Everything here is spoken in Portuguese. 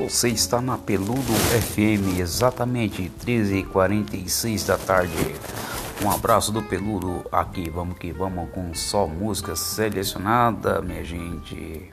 Você está na Peludo FM, exatamente 13h46 da tarde. Um abraço do Peludo aqui, vamos que vamos com só música selecionada, minha gente.